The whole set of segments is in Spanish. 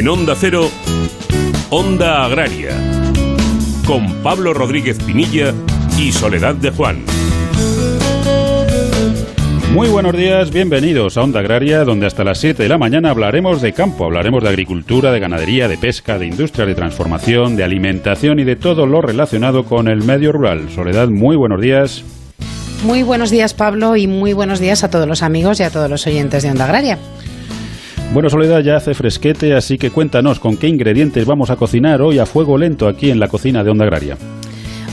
En Onda Cero, Onda Agraria, con Pablo Rodríguez Pinilla y Soledad de Juan. Muy buenos días, bienvenidos a Onda Agraria, donde hasta las 7 de la mañana hablaremos de campo, hablaremos de agricultura, de ganadería, de pesca, de industria de transformación, de alimentación y de todo lo relacionado con el medio rural. Soledad, muy buenos días. Muy buenos días, Pablo, y muy buenos días a todos los amigos y a todos los oyentes de Onda Agraria. Bueno, Soledad, ya hace fresquete, así que cuéntanos con qué ingredientes vamos a cocinar hoy a fuego lento aquí en la cocina de Onda Agraria.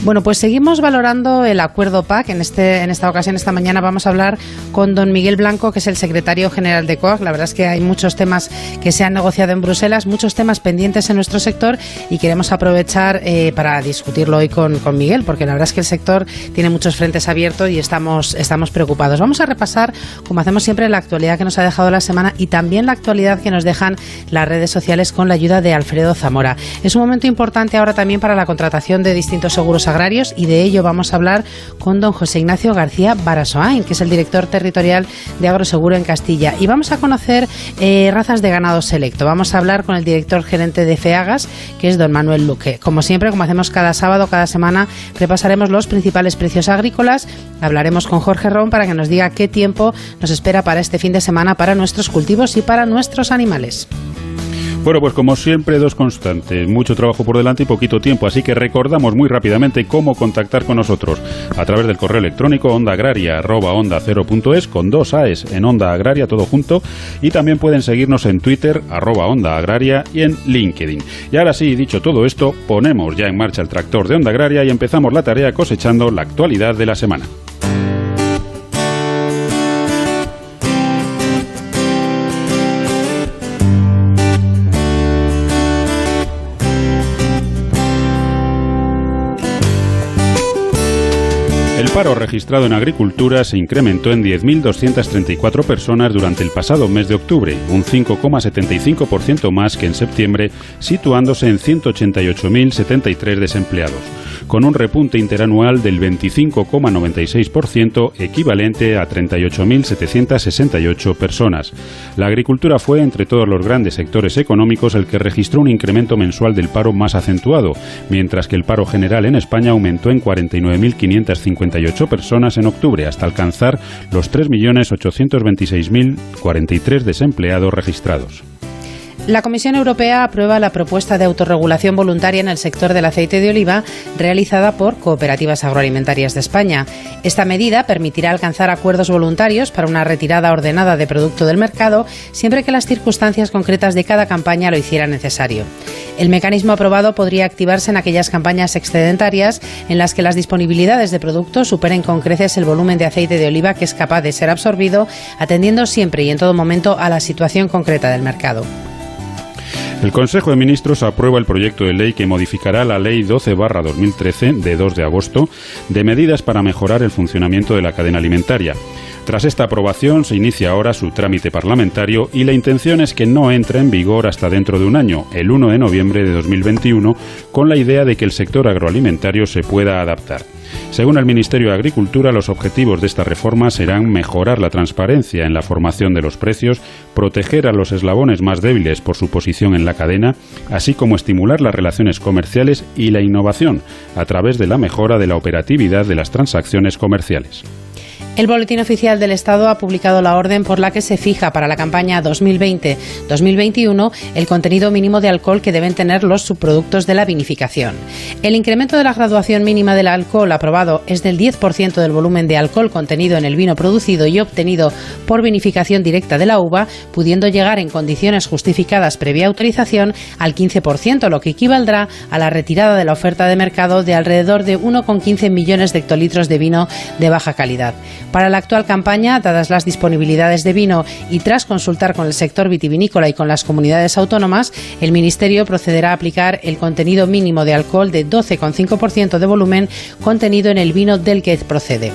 Bueno, pues seguimos valorando el acuerdo PAC. En, este, en esta ocasión, esta mañana, vamos a hablar con don Miguel Blanco, que es el secretario general de COAC. La verdad es que hay muchos temas que se han negociado en Bruselas, muchos temas pendientes en nuestro sector y queremos aprovechar eh, para discutirlo hoy con, con, Miguel, porque la verdad es que el sector tiene muchos frentes abiertos y estamos, estamos preocupados. Vamos a repasar, como hacemos siempre, la actualidad que nos ha dejado la semana y también la actualidad que nos dejan las redes sociales con la ayuda de Alfredo Zamora. Es un momento importante ahora también para la contratación de distintos seguros agrarios y de ello vamos a hablar con don José Ignacio García Barasoain, que es el director territorial de Agroseguro en Castilla. Y vamos a conocer eh, razas de ganado selecto. Vamos a hablar con el director gerente de FEAGAS, que es don Manuel Luque. Como siempre, como hacemos cada sábado, cada semana, repasaremos los principales precios agrícolas. Hablaremos con Jorge Ron para que nos diga qué tiempo nos espera para este fin de semana para nuestros cultivos y para nuestros animales. Bueno, pues como siempre, dos constantes. Mucho trabajo por delante y poquito tiempo, así que recordamos muy rápidamente cómo contactar con nosotros a través del correo electrónico ondaagraria onda con dos AES en Onda Agraria, todo junto, y también pueden seguirnos en Twitter, arroba y en LinkedIn. Y ahora sí, dicho todo esto, ponemos ya en marcha el tractor de Onda Agraria y empezamos la tarea cosechando la actualidad de la semana. Paro registrado en agricultura se incrementó en 10.234 personas durante el pasado mes de octubre, un 5,75% más que en septiembre, situándose en 188.073 desempleados, con un repunte interanual del 25,96%, equivalente a 38.768 personas. La agricultura fue, entre todos los grandes sectores económicos, el que registró un incremento mensual del paro más acentuado, mientras que el paro general en España aumentó en 49.550 personas en octubre, hasta alcanzar los 3.826.043 desempleados registrados. La Comisión Europea aprueba la propuesta de autorregulación voluntaria en el sector del aceite de oliva realizada por Cooperativas Agroalimentarias de España. Esta medida permitirá alcanzar acuerdos voluntarios para una retirada ordenada de producto del mercado siempre que las circunstancias concretas de cada campaña lo hicieran necesario. El mecanismo aprobado podría activarse en aquellas campañas excedentarias en las que las disponibilidades de producto superen con creces el volumen de aceite de oliva que es capaz de ser absorbido, atendiendo siempre y en todo momento a la situación concreta del mercado. El Consejo de Ministros aprueba el proyecto de ley que modificará la Ley 12-2013 de 2 de agosto de medidas para mejorar el funcionamiento de la cadena alimentaria. Tras esta aprobación se inicia ahora su trámite parlamentario y la intención es que no entre en vigor hasta dentro de un año, el 1 de noviembre de 2021, con la idea de que el sector agroalimentario se pueda adaptar. Según el Ministerio de Agricultura, los objetivos de esta reforma serán mejorar la transparencia en la formación de los precios, proteger a los eslabones más débiles por su posición en la cadena, así como estimular las relaciones comerciales y la innovación a través de la mejora de la operatividad de las transacciones comerciales. El Boletín Oficial del Estado ha publicado la orden por la que se fija para la campaña 2020-2021 el contenido mínimo de alcohol que deben tener los subproductos de la vinificación. El incremento de la graduación mínima del alcohol aprobado es del 10% del volumen de alcohol contenido en el vino producido y obtenido por vinificación directa de la uva, pudiendo llegar en condiciones justificadas previa autorización al 15%, lo que equivaldrá a la retirada de la oferta de mercado de alrededor de 1,15 millones de hectolitros de vino de baja calidad. Para la actual campaña, dadas las disponibilidades de vino y tras consultar con el sector vitivinícola y con las comunidades autónomas, el Ministerio procederá a aplicar el contenido mínimo de alcohol de 12,5% de volumen contenido en el vino del que procede.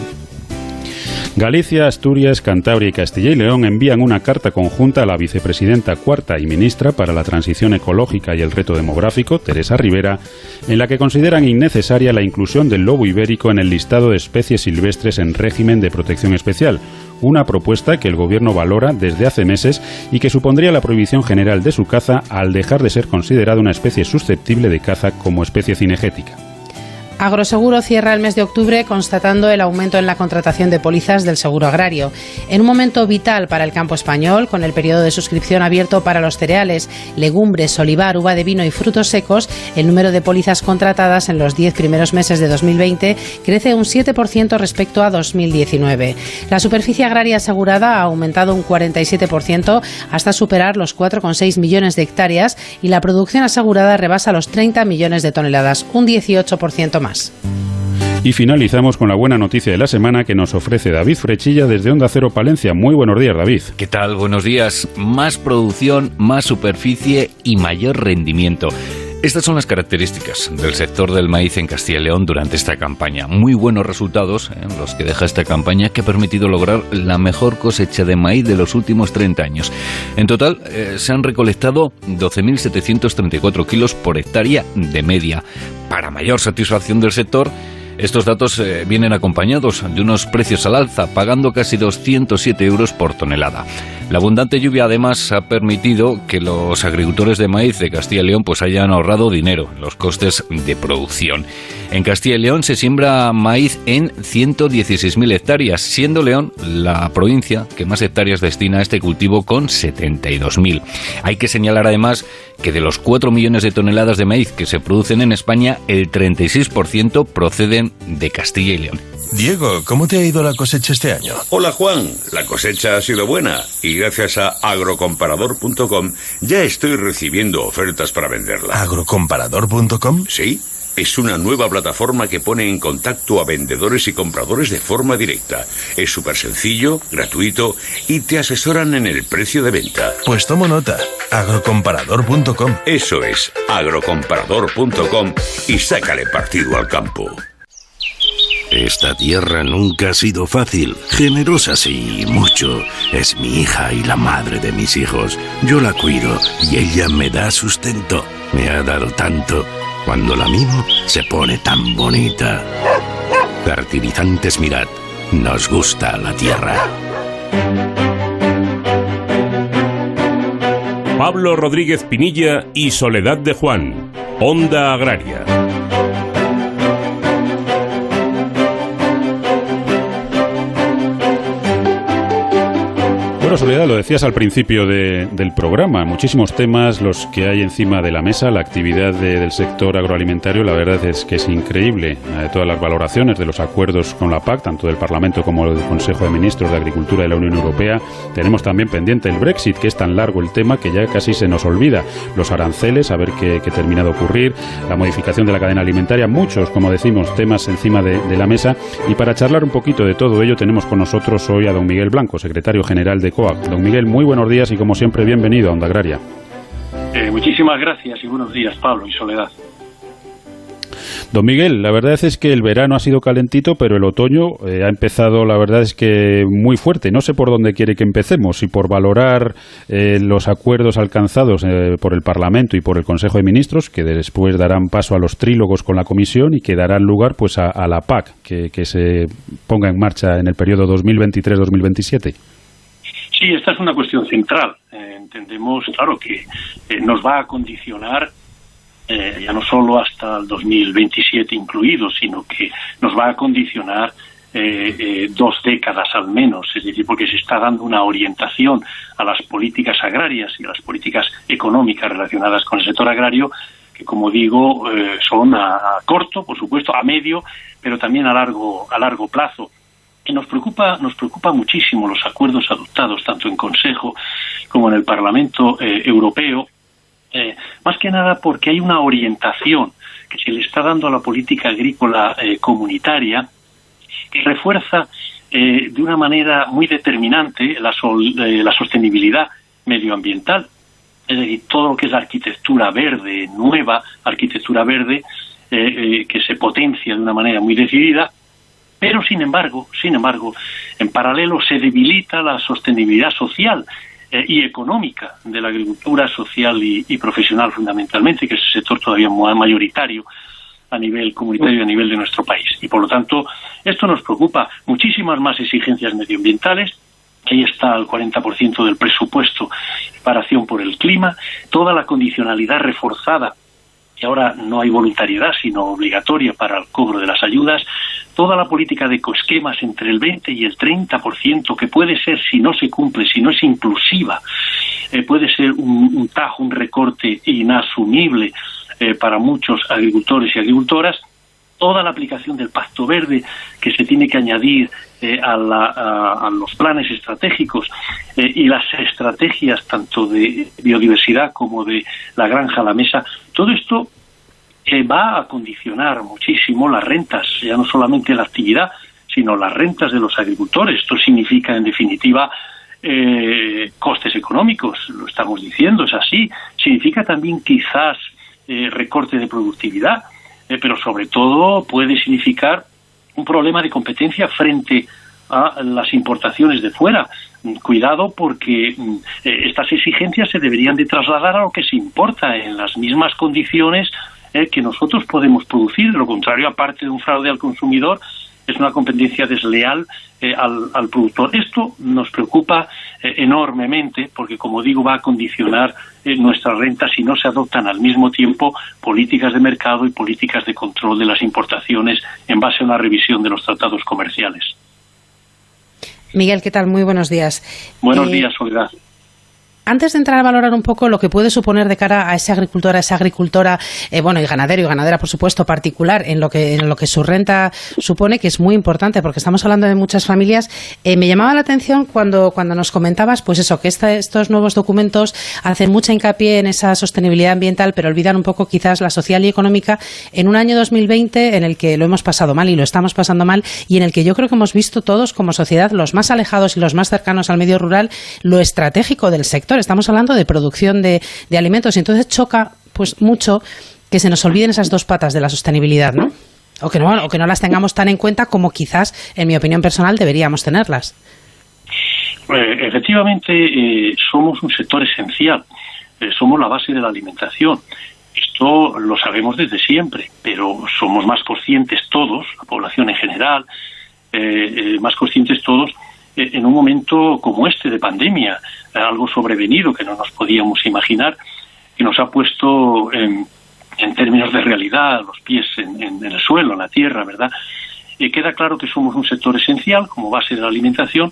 Galicia, Asturias, Cantabria y Castilla y León envían una carta conjunta a la vicepresidenta cuarta y ministra para la transición ecológica y el reto demográfico, Teresa Rivera, en la que consideran innecesaria la inclusión del lobo ibérico en el listado de especies silvestres en régimen de protección especial, una propuesta que el Gobierno valora desde hace meses y que supondría la prohibición general de su caza al dejar de ser considerada una especie susceptible de caza como especie cinegética. Agroseguro cierra el mes de octubre constatando el aumento en la contratación de pólizas del seguro agrario. En un momento vital para el campo español, con el periodo de suscripción abierto para los cereales, legumbres, olivar, uva de vino y frutos secos, el número de pólizas contratadas en los 10 primeros meses de 2020 crece un 7% respecto a 2019. La superficie agraria asegurada ha aumentado un 47% hasta superar los 4,6 millones de hectáreas y la producción asegurada rebasa los 30 millones de toneladas, un 18% más. Y finalizamos con la buena noticia de la semana que nos ofrece David Frechilla desde Onda Cero Palencia. Muy buenos días, David. ¿Qué tal? Buenos días. Más producción, más superficie y mayor rendimiento. Estas son las características del sector del maíz en Castilla y León durante esta campaña. Muy buenos resultados ¿eh? los que deja esta campaña que ha permitido lograr la mejor cosecha de maíz de los últimos 30 años. En total eh, se han recolectado 12.734 kilos por hectárea de media. Para mayor satisfacción del sector, estos datos eh, vienen acompañados de unos precios al alza, pagando casi 207 euros por tonelada. La abundante lluvia además ha permitido que los agricultores de maíz de Castilla y León pues hayan ahorrado dinero en los costes de producción. En Castilla y León se siembra maíz en 116.000 hectáreas, siendo León la provincia que más hectáreas destina a este cultivo con 72.000. Hay que señalar además que de los 4 millones de toneladas de maíz que se producen en España, el 36% proceden de Castilla y León. Diego, ¿cómo te ha ido la cosecha este año? Hola Juan, la cosecha ha sido buena y gracias a agrocomparador.com ya estoy recibiendo ofertas para venderla. ¿Agrocomparador.com? Sí. Es una nueva plataforma que pone en contacto a vendedores y compradores de forma directa. Es súper sencillo, gratuito y te asesoran en el precio de venta. Pues tomo nota. Agrocomparador.com. Eso es, agrocomparador.com y sácale partido al campo. Esta tierra nunca ha sido fácil, generosa sí, mucho. Es mi hija y la madre de mis hijos. Yo la cuido y ella me da sustento. Me ha dado tanto. Cuando la mimo, se pone tan bonita. Fertilizantes Mirad, nos gusta la tierra. Pablo Rodríguez Pinilla y Soledad de Juan, Onda Agraria. Soledad, lo decías al principio del programa, muchísimos temas los que hay encima de la mesa, la actividad del sector agroalimentario, la verdad es que es increíble. de todas las valoraciones de los acuerdos con la PAC, tanto del Parlamento como del Consejo de Ministros de Agricultura de la Unión Europea, tenemos también pendiente el Brexit, que es tan largo el tema que ya casi se nos olvida. Los aranceles, a ver qué, termina de ocurrir, la modificación de la cadena alimentaria, muchos, como decimos, temas encima de, de la mesa. Y para charlar un poquito de todo ello, tenemos con nosotros hoy a don Miguel Blanco, secretario general de Don Miguel, muy buenos días y como siempre bienvenido a Onda Agraria. Eh, muchísimas gracias y buenos días, Pablo y Soledad. Don Miguel, la verdad es que el verano ha sido calentito, pero el otoño eh, ha empezado, la verdad es que muy fuerte. No sé por dónde quiere que empecemos, si por valorar eh, los acuerdos alcanzados por el Parlamento y por el Consejo de Ministros, que después darán paso a los trílogos con la Comisión y que darán lugar pues a, la PAC, que, que se ponga en marcha en el periodo 2023-2027. Sí, esta es una cuestión central. Eh, entendemos, claro, que eh, nos va a condicionar eh, ya no solo hasta el 2027 incluido, sino que nos va a condicionar dos décadas al menos, es decir, porque se está dando una orientación a las políticas agrarias y a las políticas económicas relacionadas con el sector agrario que, como digo, son a, a, corto, por supuesto, a medio, pero también a largo a largo plazo que nos preocupa, nos preocupa muchísimo los acuerdos adoptados tanto en Consejo como en el Parlamento eh, Europeo, eh, más que nada porque hay una orientación que se le está dando a la política agrícola eh, comunitaria que refuerza de una manera muy determinante la, la sostenibilidad medioambiental, es decir, todo lo que es la arquitectura verde, nueva arquitectura verde, que se potencia de una manera muy decidida, pero sin embargo, sin embargo, en paralelo se debilita la sostenibilidad social eh, y económica de la agricultura social y, profesional fundamentalmente, que es el sector todavía mayoritario a nivel comunitario y a nivel de nuestro país. Y por lo tanto, esto nos preocupa. Muchísimas más exigencias medioambientales, ahí está el 40% del presupuesto para acción por el clima, toda la condicionalidad reforzada que ahora no hay voluntariedad, sino obligatoria para el cobro de las ayudas, toda la política de coesquemas entre el 20 y el 30%, que puede ser, si no se cumple, si no es inclusiva, eh, puede ser un, tajo, un recorte inasumible eh, para muchos agricultores y agricultoras, toda la aplicación del Pacto Verde que se tiene que añadir eh, a, los planes estratégicos y las estrategias tanto de biodiversidad como de la granja a la mesa, todo esto va a condicionar muchísimo las rentas, ya no solamente la actividad, sino las rentas de los agricultores. Esto significa, en definitiva, eh, costes económicos, lo estamos diciendo, es así. Significa también quizás eh, recorte de productividad, eh, pero sobre todo puede significar un problema de competencia frente a las importaciones de fuera. Cuidado porque mm, estas exigencias se deberían de trasladar a lo que se importa en las mismas condiciones que nosotros podemos producir. Lo contrario, aparte de un fraude al consumidor, es una competencia desleal eh, al, productor. Esto nos preocupa eh, enormemente porque, como digo, va a condicionar eh, nuestras rentas si no se adoptan al mismo tiempo políticas de mercado y políticas de control de las importaciones en base a una revisión de los tratados comerciales. Miguel, ¿qué tal? Muy buenos días. Buenos días, Soledad. Antes de entrar a valorar un poco lo que puede suponer de cara a esa agricultora, esa agricultora, eh, bueno, y ganadero y ganadera, por supuesto, particular, en lo que en lo que su renta supone, que es muy importante, porque estamos hablando de muchas familias, eh, me llamaba la atención cuando, cuando nos comentabas, pues eso, que estos nuevos documentos hacen mucha hincapié en esa sostenibilidad ambiental, pero olvidan un poco quizás la social y económica en un año 2020 en el que lo hemos pasado mal y lo estamos pasando mal y en el que yo creo que hemos visto todos como sociedad, los más alejados y los más cercanos al medio rural, lo estratégico del sector estamos hablando de producción de, alimentos y entonces choca pues mucho que se nos olviden esas dos patas de la sostenibilidad, ¿no? O que no, o que no las tengamos tan en cuenta como quizás, en mi opinión personal, deberíamos tenerlas. Eh, efectivamente, eh, somos un sector esencial, eh, somos la base de la alimentación. Esto lo sabemos desde siempre, pero somos más conscientes todos, la población en general, más conscientes todos en un momento como este de pandemia, algo sobrevenido que no nos podíamos imaginar, y nos ha puesto en, términos de realidad los pies en, el suelo, en la tierra, ¿verdad? Queda claro que somos un sector esencial como base de la alimentación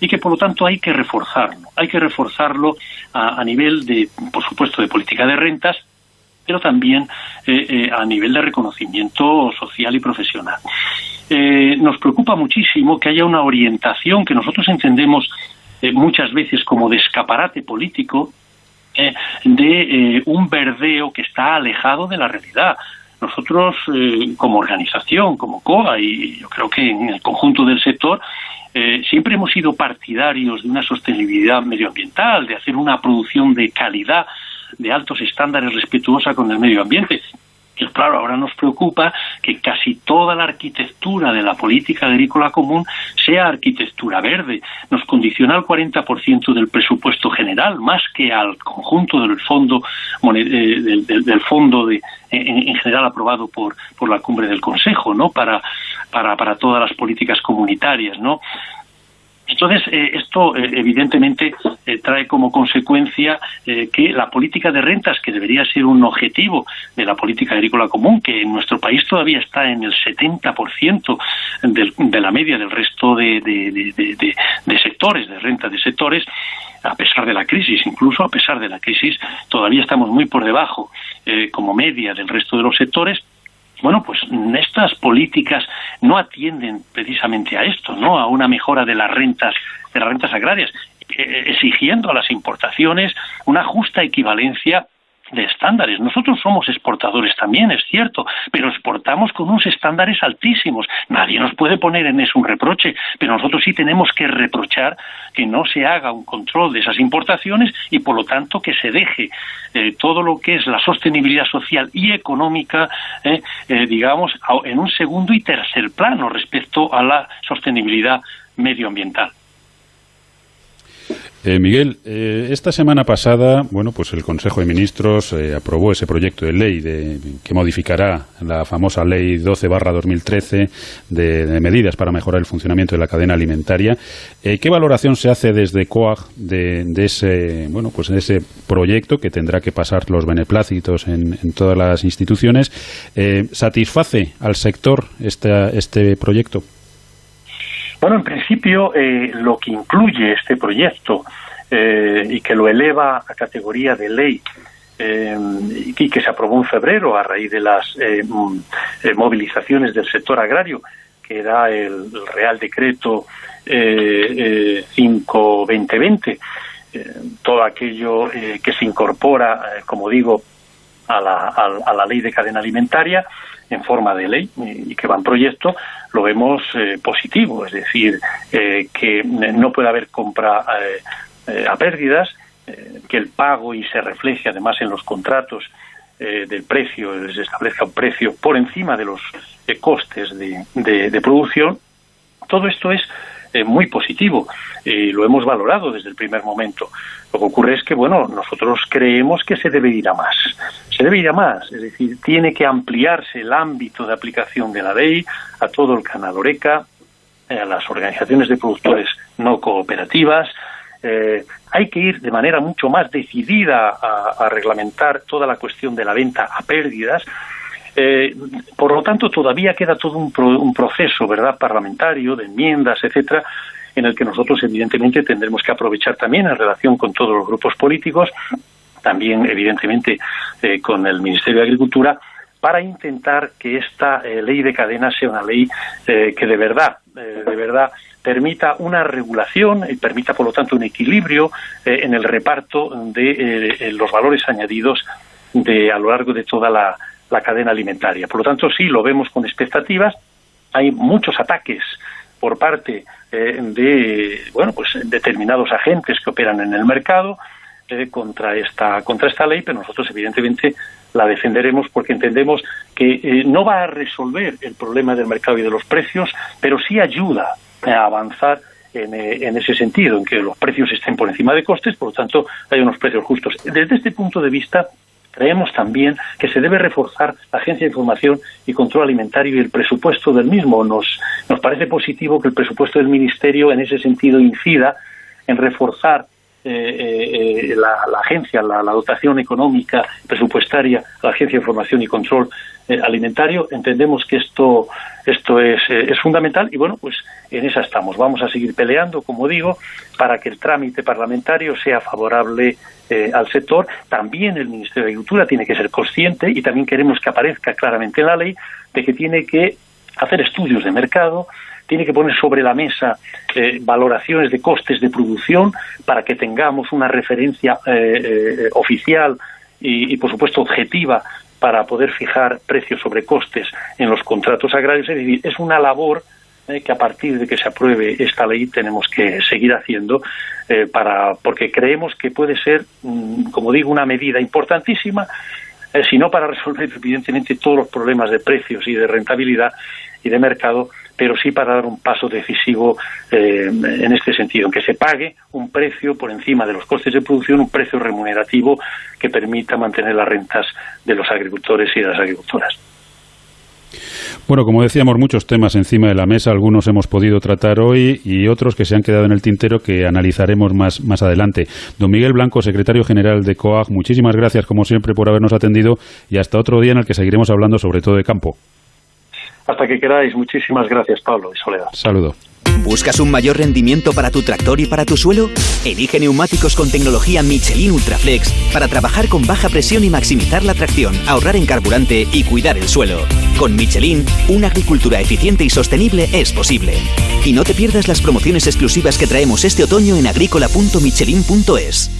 y que por lo tanto hay que reforzarlo. Hay que reforzarlo a, nivel de, por supuesto, de política de rentas, pero también eh, eh, a nivel de reconocimiento social y profesional. Eh, nos preocupa muchísimo que haya una orientación que nosotros entendemos muchas veces como de escaparate político de un verdeo que está alejado de la realidad. Nosotros, como organización, como COA, y yo creo que en el conjunto del sector, siempre hemos sido partidarios de una sostenibilidad medioambiental, de hacer una producción de calidad, de altos estándares respetuosa con el medio ambiente claro, ahora nos preocupa que casi toda la arquitectura de la política agrícola común sea arquitectura verde. Nos condiciona al 40% del presupuesto general, más que al conjunto del fondo, eh, del, fondo de, en, general aprobado por, por la cumbre del Consejo, ¿no? Para, para, para todas las políticas comunitarias, ¿no? Entonces, eh, esto eh, evidentemente eh, trae como consecuencia que la política de rentas, que debería ser un objetivo de la política agrícola común, que en nuestro país todavía está en el 70% de la media del resto de, de, sectores, de rentas de sectores, a pesar de la crisis, incluso a pesar de la crisis, todavía estamos muy por debajo como media del resto de los sectores, bueno, pues estas políticas no atienden precisamente a esto, ¿no? A una mejora de las rentas, de las rentas agrarias, eh, exigiendo a las importaciones una justa equivalencia de estándares. Nosotros somos exportadores también, es cierto, pero exportamos con unos estándares altísimos. Nadie nos puede poner en eso un reproche, pero nosotros sí tenemos que reprochar que no se haga un control de esas importaciones y, por lo tanto, que se deje eh, todo lo que es la sostenibilidad social y económica, eh, eh, digamos, en un segundo y tercer plano respecto a la sostenibilidad medioambiental. Eh, Miguel, eh, esta semana pasada, bueno, pues el Consejo de Ministros eh, aprobó ese proyecto de ley de, que modificará la famosa Ley 12/2013 de, de medidas para mejorar el funcionamiento de la cadena alimentaria. ¿Qué valoración se hace desde COAG de, ese, bueno, pues de ese proyecto que tendrá que pasar los beneplácitos en, todas las instituciones? ¿Satisface al sector este proyecto? Bueno, en principio, eh, lo que incluye este proyecto eh, y que lo eleva a categoría de ley eh, y que se aprobó en febrero a raíz de las mm, movilizaciones del sector agrario, que era el, Real Decreto 5-2020, todo aquello que se incorpora, como digo, a la, a la ley de cadena alimentaria, en forma de ley y que va en proyecto, lo vemos eh, positivo, es decir, eh, que no puede haber compra eh, a pérdidas, que el pago y se refleje además en los contratos del precio, se establezca un precio por encima de los costes de, de producción. Todo esto es eh, muy positivo y lo hemos valorado desde el primer momento. Lo que ocurre es que, bueno, nosotros creemos que se debe ir a más. Se debe ir a más, es decir, tiene que ampliarse el ámbito de aplicación de la ley a todo el canal Oreca, eh, a las organizaciones de productores no cooperativas. Eh, hay que ir de manera mucho más decidida a reglamentar toda la cuestión de la venta a pérdidas eh, por lo tanto, todavía queda todo un, un, proceso, ¿verdad?, parlamentario, de enmiendas, etcétera, en el que nosotros, evidentemente, tendremos que aprovechar también en relación con todos los grupos políticos, también, evidentemente, eh, con el Ministerio de Agricultura, para intentar que esta eh, ley de cadena sea una ley que de verdad, de verdad, permita una regulación y permita, por lo tanto, un equilibrio en el reparto de los valores añadidos de a lo largo de toda la, la cadena alimentaria. Por lo tanto, sí, lo vemos con expectativas. Hay muchos ataques por parte eh, de bueno pues determinados agentes que operan en el mercado eh, contra esta contra esta ley pero nosotros evidentemente la defenderemos porque entendemos que eh, no va a resolver el problema del mercado y de los precios pero sí ayuda a avanzar en, en, ese sentido, en que los precios estén por encima de costes, por lo tanto hay unos precios justos. Desde este punto de vista, Creemos también que se debe reforzar la Agencia de Información y Control Alimentario y el presupuesto del mismo. Nos, nos parece positivo que el presupuesto del Ministerio en ese sentido incida en reforzar eh, eh, la, agencia, la, dotación económica presupuestaria, la Agencia de Información y Control eh, Alimentario. Entendemos que esto, esto es, es fundamental y bueno, pues en esa estamos. Vamos a seguir peleando, como digo, para que el trámite parlamentario sea favorable al sector. También el Ministerio de Agricultura tiene que ser consciente y también queremos que aparezca claramente en la ley de que tiene que hacer estudios de mercado, tiene que poner sobre la mesa eh, valoraciones de costes de producción para que tengamos una referencia eh, eh, oficial y, por supuesto, objetiva para poder fijar precios sobre costes en los contratos agrarios. Es decir, es una labor que a partir de que se apruebe esta ley tenemos que seguir haciendo para porque creemos que puede ser, mm, como digo, una medida importantísima, si no para resolver evidentemente todos los problemas de precios y de rentabilidad y de mercado, pero sí para dar un paso decisivo eh, en este sentido, en que se pague un precio por encima de los costes de producción, un precio remunerativo que permita mantener las rentas de los agricultores y de las agricultoras. Bueno, como decíamos, muchos temas encima de la mesa, algunos hemos podido tratar hoy y otros que se han quedado en el tintero que analizaremos más, más adelante. Don Miguel Blanco, secretario general de COAG, muchísimas gracias, como siempre, por habernos atendido y hasta otro día en el que seguiremos hablando sobre todo de campo. Hasta que queráis. Muchísimas gracias, Pablo y Soledad. Saludo. ¿Buscas un mayor rendimiento para tu tractor y para tu suelo? Elige neumáticos con tecnología Michelin Ultraflex para trabajar con baja presión y maximizar la tracción, ahorrar en carburante y cuidar el suelo. Con Michelin, una agricultura eficiente y sostenible es posible. Y no te pierdas las promociones exclusivas que traemos este otoño en agrícola.michelin.es.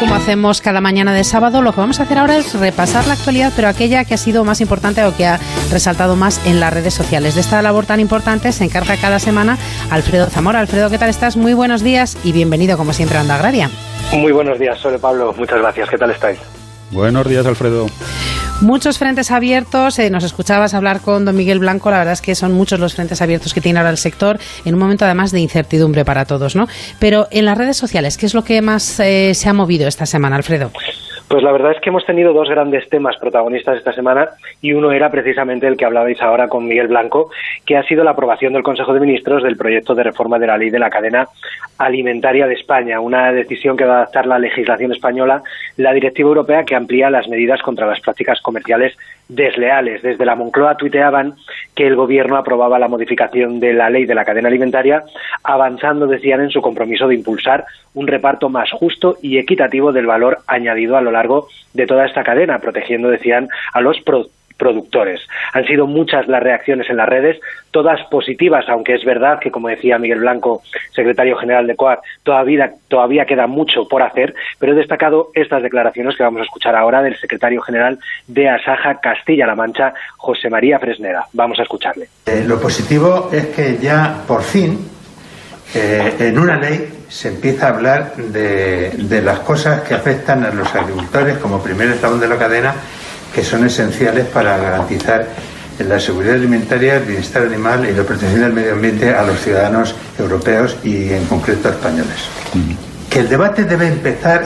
Como hacemos cada mañana de sábado, lo que vamos a hacer ahora es repasar la actualidad, pero aquella que ha sido más importante o que ha resaltado más en las redes sociales. De esta labor tan importante se encarga cada semana Alfredo Zamora. Alfredo, ¿qué tal estás? Muy buenos días y bienvenido como siempre a Onda Agraria. Muy buenos días, Sole Pablo. Muchas gracias. ¿Qué tal estáis? Buenos días, Alfredo. Muchos frentes abiertos. Eh, nos escuchabas hablar con don Miguel Blanco. La verdad es que son muchos los frentes abiertos que tiene ahora el sector en un momento además de incertidumbre para todos, ¿no? Pero en las redes sociales, ¿qué es lo que más eh, se ha movido esta semana, Alfredo? Pues la verdad es que hemos tenido dos grandes temas protagonistas esta semana y uno era precisamente el que hablabais ahora con Miguel Blanco, que ha sido la aprobación del Consejo de Ministros del proyecto de reforma de la ley de la cadena alimentaria de España, una decisión que va a adaptar la legislación española, la directiva europea que amplía las medidas contra las prácticas comerciales desleales. Desde la Moncloa tuiteaban que el Gobierno aprobaba la modificación de la ley de la cadena alimentaria, avanzando, decían, en su compromiso de impulsar un reparto más justo y equitativo del valor añadido a lo largo de toda esta cadena, protegiendo, decían, a los productores. Han sido muchas las reacciones en las redes, todas positivas, aunque es verdad que, como decía Miguel Blanco, secretario general de COAC, todavía, todavía queda mucho por hacer, pero he destacado estas declaraciones que vamos a escuchar ahora del secretario general de Asaja Castilla-La Mancha, José María Fresneda. Vamos a escucharle. Eh, lo positivo es que ya por fin eh, en una ley se empieza a hablar de, de las cosas que afectan a los agricultores como primer eslabón de la cadena que son esenciales para garantizar la seguridad alimentaria, el bienestar animal y la protección del medio ambiente a los ciudadanos europeos y en concreto españoles. Que el debate debe empezar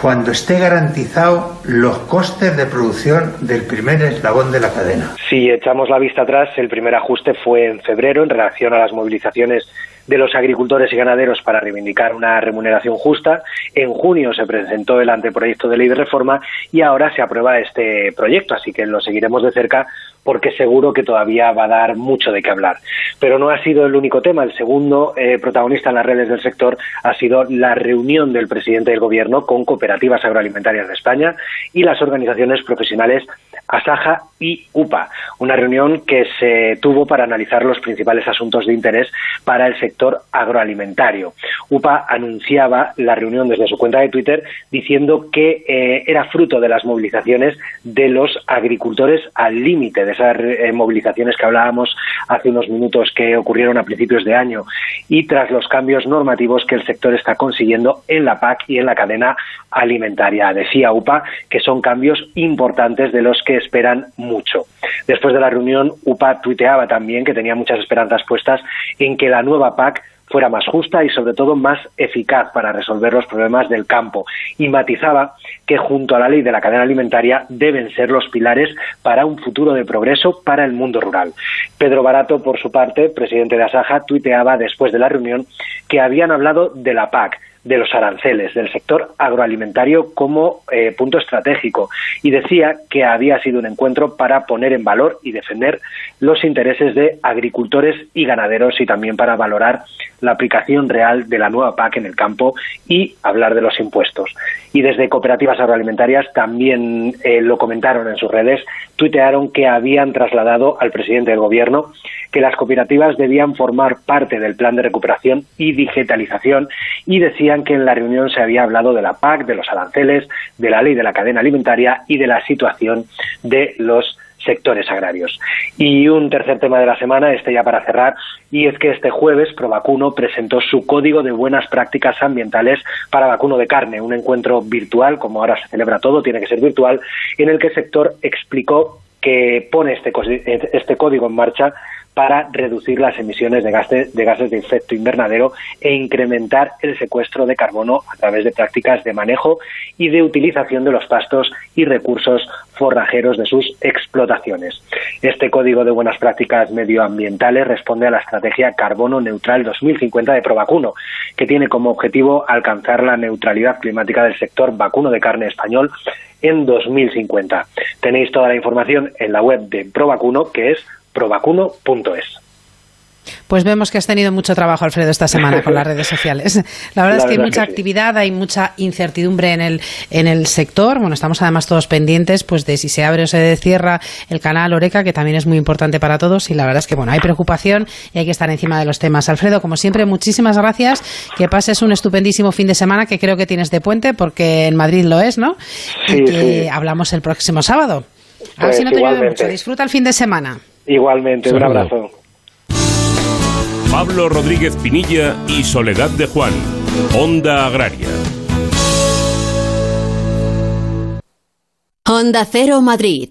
cuando esté garantizado los costes de producción del primer eslabón de la cadena. Si echamos la vista atrás, el primer ajuste fue en febrero en relación a las movilizaciones de los agricultores y ganaderos para reivindicar una remuneración justa. En junio se presentó el anteproyecto de ley de reforma y ahora se aprueba este proyecto, así que lo seguiremos de cerca porque seguro que todavía va a dar mucho de qué hablar. Pero no ha sido el único tema. El segundo eh, protagonista en las redes del sector ha sido la reunión del presidente del Gobierno con cooperativas agroalimentarias de España y las organizaciones profesionales Asaja y UPA. Una reunión que se tuvo para analizar los principales asuntos de interés para el sector agroalimentario. UPA anunciaba la reunión desde su cuenta de Twitter diciendo que eh, era fruto de las movilizaciones de los agricultores al límite de esas eh, movilizaciones que hablábamos hace unos minutos que ocurrieron a principios de año y tras los cambios normativos que el sector está consiguiendo en la PAC y en la cadena alimentaria. Decía UPA que son cambios importantes de los que esperan mucho. Después de la reunión, UPA tuiteaba también que tenía muchas esperanzas puestas en que la nueva PAC fuera más justa y sobre todo más eficaz para resolver los problemas del campo y matizaba que junto a la ley de la cadena alimentaria deben ser los pilares para un futuro de progreso para el mundo rural. Pedro Barato, por su parte, presidente de Asaja, tuiteaba después de la reunión que habían hablado de la PAC, de los aranceles, del sector agroalimentario como eh, punto estratégico y decía que había sido un encuentro para poner en valor y defender los intereses de agricultores y ganaderos y también para valorar la aplicación real de la nueva PAC en el campo y hablar de los impuestos. Y desde cooperativas agroalimentarias también eh, lo comentaron en sus redes, tuitearon que habían trasladado al presidente del gobierno que las cooperativas debían formar parte del plan de recuperación y digitalización y decían que en la reunión se había hablado de la PAC, de los aranceles, de la ley de la cadena alimentaria y de la situación de los sectores agrarios. Y un tercer tema de la semana, este ya para cerrar, y es que este jueves Provacuno presentó su código de buenas prácticas ambientales para vacuno de carne, un encuentro virtual, como ahora se celebra todo, tiene que ser virtual, en el que el sector explicó que pone este, este código en marcha para reducir las emisiones de gases, de efecto invernadero e incrementar el secuestro de carbono a través de prácticas de manejo y de utilización de los pastos y recursos forrajeros de sus explotaciones. Este Código de Buenas Prácticas Medioambientales responde a la estrategia Carbono Neutral 2050 de Provacuno, que tiene como objetivo alcanzar la neutralidad climática del sector vacuno de carne español en 2050. Tenéis toda la información en la web de Provacuno, que es provacuno.es. Pues vemos que has tenido mucho trabajo, Alfredo, esta semana con las redes sociales. La verdad es que hay mucha actividad, hay mucha incertidumbre en el, en el sector. Bueno, estamos además todos pendientes pues de si se abre o se cierra el canal Oreca, que también es muy importante para todos. Y la verdad es que bueno, hay preocupación y hay que estar encima de los temas. Alfredo, como siempre, muchísimas gracias. Que pases un estupendísimo fin de semana, que creo que tienes de puente, porque en Madrid lo es, ¿no? Sí, y que sí. hablamos el próximo sábado. A ver Pues si no te llueve igualmente. mucho. Disfruta el fin de semana. Igualmente, un abrazo. Pablo Rodríguez Pinilla y Soledad de Juan. Onda Agraria. Honda Cero Madrid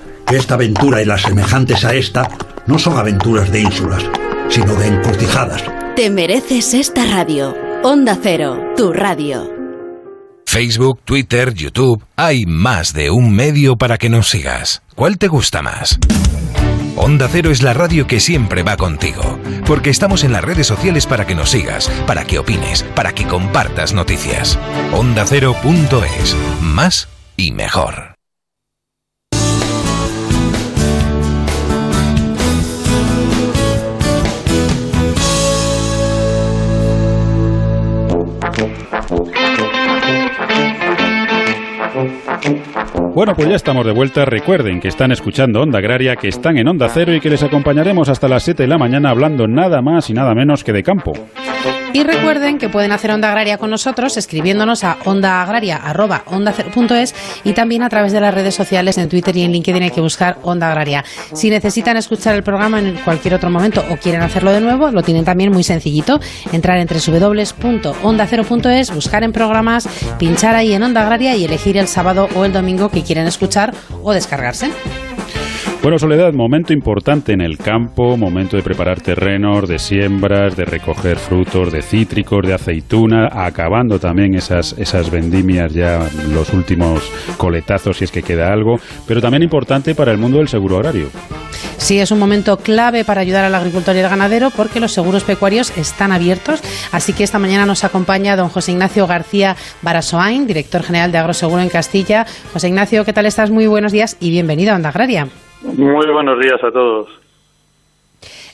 que esta aventura y las semejantes a esta no son aventuras de ínsulas, sino de encrucijadas. Te mereces esta radio. Onda Cero, tu radio. Facebook, Twitter, YouTube, hay más de un medio para que nos sigas. ¿Cuál te gusta más? Onda Cero es la radio que siempre va contigo, porque estamos en las redes sociales para que nos sigas, para que opines, para que compartas noticias. OndaCero.es, más y mejor. Bueno, pues ya estamos de vuelta. Recuerden que están escuchando Onda Agraria, que están en Onda Cero y que les acompañaremos hasta las 7 de la mañana hablando nada más y nada menos que de campo. Y recuerden que pueden hacer Onda Agraria con nosotros escribiéndonos a ondaagraria.ondacero.es y también a través de las redes sociales en Twitter y en LinkedIn hay que buscar Onda Agraria. Si necesitan escuchar el programa en cualquier otro momento o quieren hacerlo de nuevo, lo tienen también muy sencillito. Entrar en www.ondacero.es, buscar en programas, pinchar ahí en Onda Agraria y elegir el sábado o el domingo que quieren escuchar o descargarse. Bueno, Soledad, momento importante en el campo, momento de preparar terrenos, de siembras, de recoger frutos, de cítricos, de aceituna, acabando también esas, esas vendimias ya, los últimos coletazos si es que queda algo, pero también importante para el mundo del seguro agrario. Sí, es un momento clave para ayudar al agricultor y al ganadero porque los seguros pecuarios están abiertos. Así que esta mañana nos acompaña don José Ignacio García Barasoain, director general de Agroseguro en Castilla. José Ignacio, ¿qué tal estás? Muy buenos días y bienvenido a Onda Agraria. Muy buenos días a todos.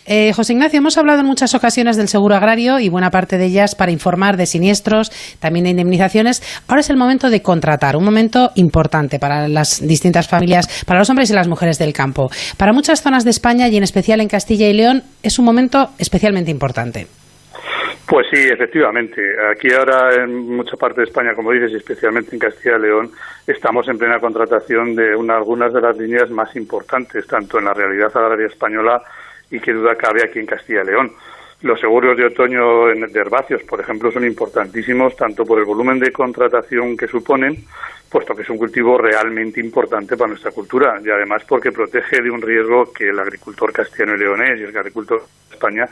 Eh, José Ignacio, hemos hablado en muchas ocasiones del seguro agrario y buena parte de ellas para informar de siniestros, también de indemnizaciones. Ahora es el momento de contratar, un momento importante para las distintas familias, para los hombres y las mujeres del campo. Para muchas zonas de España y en especial en Castilla y León es un momento especialmente importante. Pues sí, efectivamente. Aquí ahora en mucha parte de España, como dices, especialmente en Castilla y León, estamos en plena contratación de una, algunas de las líneas más importantes, tanto en la realidad agraria española y que duda cabe aquí en Castilla y León. Los seguros de otoño de herbáceos, por ejemplo, son importantísimos tanto por el volumen de contratación que suponen, puesto que es un cultivo realmente importante para nuestra cultura y además porque protege de un riesgo que el agricultor castellano y leonés y el agricultor de España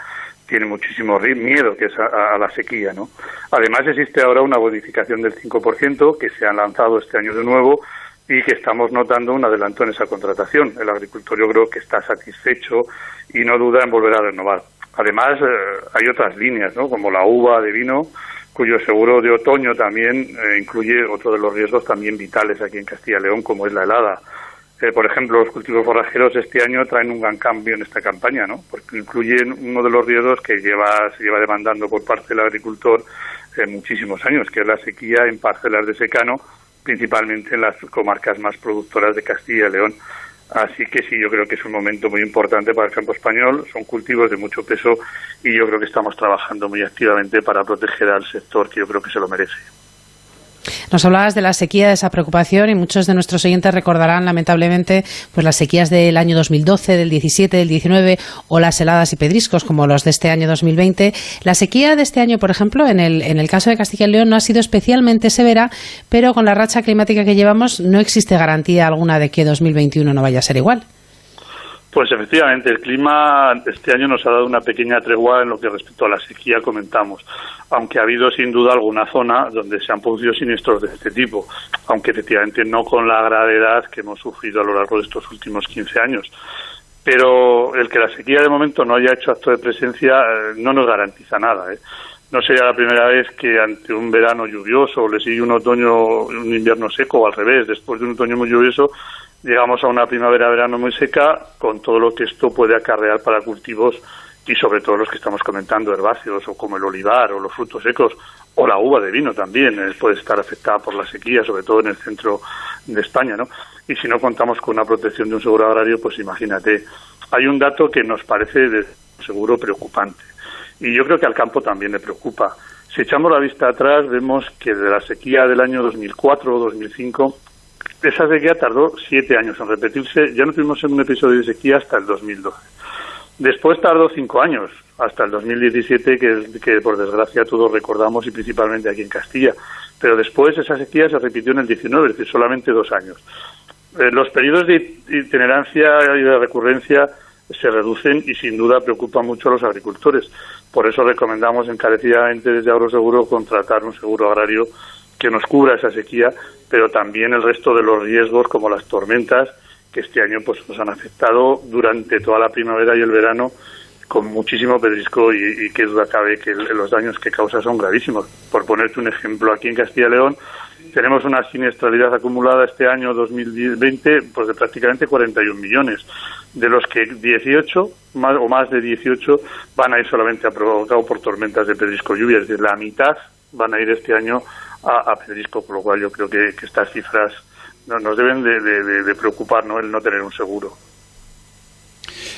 tiene muchísimo miedo, que es a, a la sequía. ¿no? Además, existe ahora una bonificación del 5% que se ha lanzado este año de nuevo y que estamos notando un adelanto en esa contratación. El agricultor yo creo que está satisfecho y no duda en volver a renovar. Además, eh, hay otras líneas, ¿no? como la uva de vino, cuyo seguro de otoño también eh, incluye otro de los riesgos también vitales aquí en Castilla y León, como es la helada. Eh, por ejemplo, los cultivos forrajeros este año traen un gran cambio en esta campaña, ¿no? porque incluyen uno de los riesgos que lleva, se lleva demandando por parte del agricultor en muchísimos años, que es la sequía en parcelas de secano, principalmente en las comarcas más productoras de Castilla y León. Así que sí, yo creo que es un momento muy importante para el campo español. Son cultivos de mucho peso y yo creo que estamos trabajando muy activamente para proteger al sector que yo creo que se lo merece. Nos hablabas de la sequía, de esa preocupación y muchos de nuestros oyentes recordarán lamentablemente pues las sequías del año 2012, del 17, del 19 o las heladas y pedriscos como los de este año 2020. La sequía de este año, por ejemplo, en el, en el caso de Castilla y León no ha sido especialmente severa, pero con la racha climática que llevamos no existe garantía alguna de que 2021 no vaya a ser igual. Pues efectivamente, el clima este año nos ha dado una pequeña tregua en lo que respecto a la sequía comentamos, aunque ha habido sin duda alguna zona donde se han producido siniestros de este tipo, aunque efectivamente no con la gravedad que hemos sufrido a lo largo de estos últimos 15 años. Pero el que la sequía de momento no haya hecho acto de presencia eh, no nos garantiza nada. ¿eh? No sería la primera vez que ante un verano lluvioso le sigue un otoño, un invierno seco o al revés, después de un otoño muy lluvioso llegamos a una primavera-verano muy seca con todo lo que esto puede acarrear para cultivos y sobre todo los que estamos comentando, herbáceos o como el olivar o los frutos secos o la uva de vino también eh, puede estar afectada por la sequía, sobre todo en el centro de España, ¿no? Y si no contamos con una protección de un seguro agrario, pues imagínate. Hay un dato que nos parece de seguro preocupante y yo creo que al campo también le preocupa. Si echamos la vista atrás, vemos que de la sequía del año 2004 o 2005 esa sequía tardó siete años en repetirse. Ya no tuvimos un episodio de sequía hasta el 2012. Después tardó cinco años, hasta el 2017, que, que por desgracia todos recordamos y principalmente aquí en Castilla. Pero después esa sequía se repitió en el 19, es decir, solamente dos años. Eh, los periodos de itinerancia y de recurrencia se reducen y sin duda preocupan mucho a los agricultores. Por eso recomendamos encarecidamente desde Agroseguro contratar un seguro agrario que nos cubra esa sequía, pero también el resto de los riesgos como las tormentas que este año pues nos han afectado durante toda la primavera y el verano con muchísimo pedrisco y, y que duda cabe que los daños que causa son gravísimos. Por ponerte un ejemplo, aquí en Castilla y León tenemos una siniestralidad acumulada este año 2020 pues de prácticamente 41 millones, de los que 18 más, o más de 18 van a ir solamente a provocado por tormentas de pedrisco lluvia, es decir, la mitad van a ir este año a, a Pedrisco, por lo cual yo creo que, estas cifras nos deben de, preocupar ¿no? el no tener un seguro.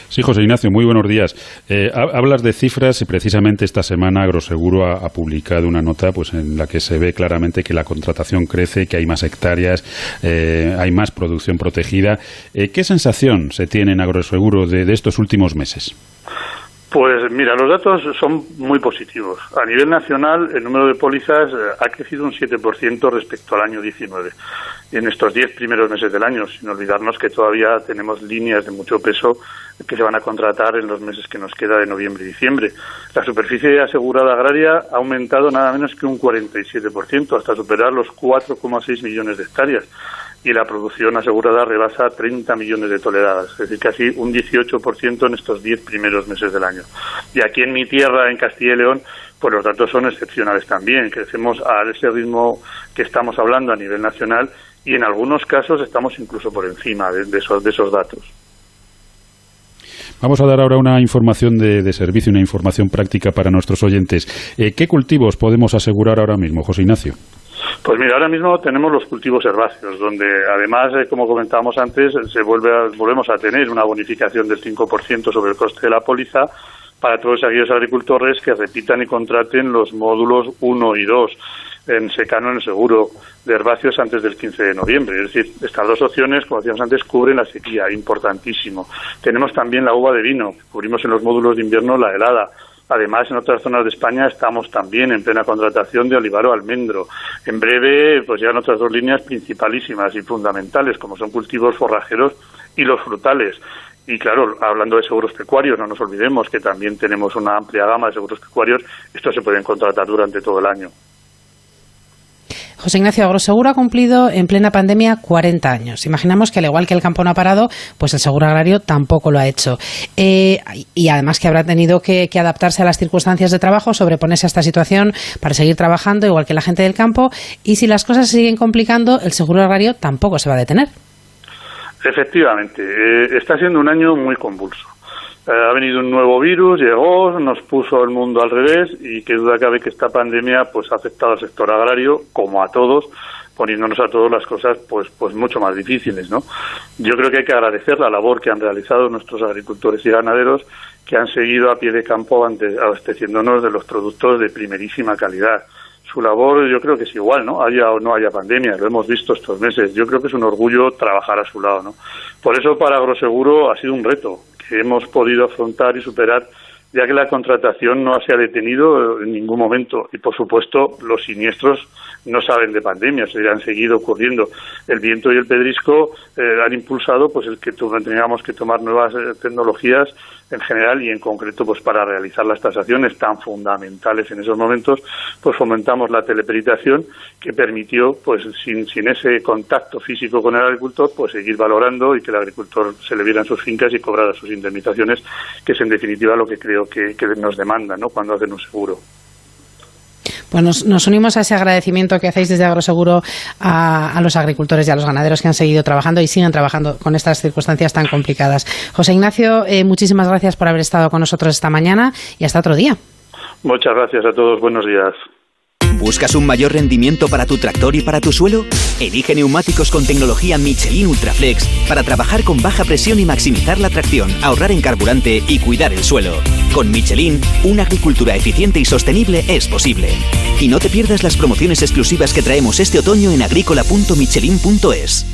Sí, José Ignacio, muy buenos días. Eh, hablas de cifras y precisamente esta semana Agroseguro ha, publicado una nota pues, en la que se ve claramente que la contratación crece, que hay más hectáreas, eh, hay más producción protegida. Eh, ¿Qué sensación se tiene en Agroseguro de estos últimos meses? Pues mira, los datos son muy positivos. A nivel nacional, el número de pólizas eh, ha crecido un 7% respecto al año 19, en estos 10 primeros meses del año, sin olvidarnos que todavía tenemos líneas de mucho peso que se van a contratar en los meses que nos queda de noviembre y diciembre. La superficie asegurada agraria ha aumentado nada menos que un 47%, hasta superar los 4,6 millones de hectáreas y la producción asegurada rebasa 30 millones de toneladas, es decir, casi un 18% en estos 10 primeros meses del año. Y aquí en mi tierra, en Castilla y León, pues los datos son excepcionales también. Crecemos a ese ritmo que estamos hablando a nivel nacional y en algunos casos estamos incluso por encima de, esos, datos. Vamos a dar ahora una información de, servicio, una información práctica para nuestros oyentes. Eh, ¿Qué cultivos podemos asegurar ahora mismo, José Ignacio? Pues mira, ahora mismo tenemos los cultivos herbáceos, donde además, eh, como comentábamos antes, se vuelve volvemos a tener una bonificación del 5% sobre el coste de la póliza para todos aquellos agricultores que repitan y contraten los módulos 1 y 2 en secano en el seguro de herbáceos antes del 15 de noviembre. Es decir, estas dos opciones, como decíamos antes, cubren la sequía, importantísimo. Tenemos también la uva de vino, cubrimos en los módulos de invierno la helada, Además, en otras zonas de España estamos también en plena contratación de olivaro almendro. En breve, pues llegan otras dos líneas principalísimas y fundamentales, como son cultivos forrajeros y los frutales. Y claro, hablando de seguros pecuarios, no nos olvidemos que también tenemos una amplia gama de seguros pecuarios. Estos se pueden contratar durante todo el año. José Ignacio Agroseguro ha cumplido en plena pandemia 40 años. Imaginamos que al igual que el campo no ha parado, pues el seguro agrario tampoco lo ha hecho. Eh, y además que habrá tenido que, adaptarse a las circunstancias de trabajo, sobreponerse a esta situación para seguir trabajando igual que la gente del campo. Y si las cosas se siguen complicando, el seguro agrario tampoco se va a detener. Efectivamente, eh, está siendo un año muy convulso. Eh, ha venido un nuevo virus, llegó, nos puso el mundo al revés y qué duda cabe que esta pandemia pues ha afectado al sector agrario como a todos poniéndonos a todos las cosas pues pues mucho más difíciles no yo creo que hay que agradecer la labor que han realizado nuestros agricultores y ganaderos que han seguido a pie de campo abasteciéndonos de los productos de primerísima calidad su labor yo creo que es igual, ¿no? Haya o no haya pandemia, lo hemos visto estos meses. Yo creo que es un orgullo trabajar a su lado, ¿no? Por eso para Agroseguro ha sido un reto que hemos podido afrontar y superar ya que la contratación no se ha detenido en ningún momento y por supuesto los siniestros no saben de pandemia, se han seguido ocurriendo. El viento y el pedrisco eh, han impulsado pues el que tengamos que tomar nuevas eh, tecnologías en general y en concreto pues para realizar las tasaciones tan fundamentales en esos momentos pues fomentamos la teleperitación que permitió pues sin, sin ese contacto físico con el agricultor pues seguir valorando y que el agricultor se le viera en sus fincas y cobrara sus indemnizaciones que es en definitiva lo que creo que, que nos demanda ¿no? cuando hacen un seguro. Pues nos, unimos a ese agradecimiento que hacéis desde Agroseguro a, los agricultores y a los ganaderos que han seguido trabajando y siguen trabajando con estas circunstancias tan complicadas. José Ignacio, eh, muchísimas gracias por haber estado con nosotros esta mañana y hasta otro día. Muchas gracias a todos. Buenos días. ¿Buscas un mayor rendimiento para tu tractor y para tu suelo? Elige neumáticos con tecnología Michelin Ultraflex para trabajar con baja presión y maximizar la tracción, ahorrar en carburante y cuidar el suelo. Con Michelin, una agricultura eficiente y sostenible es posible. Y no te pierdas las promociones exclusivas que traemos este otoño en agrícola.michelin.es.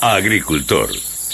Agricultor,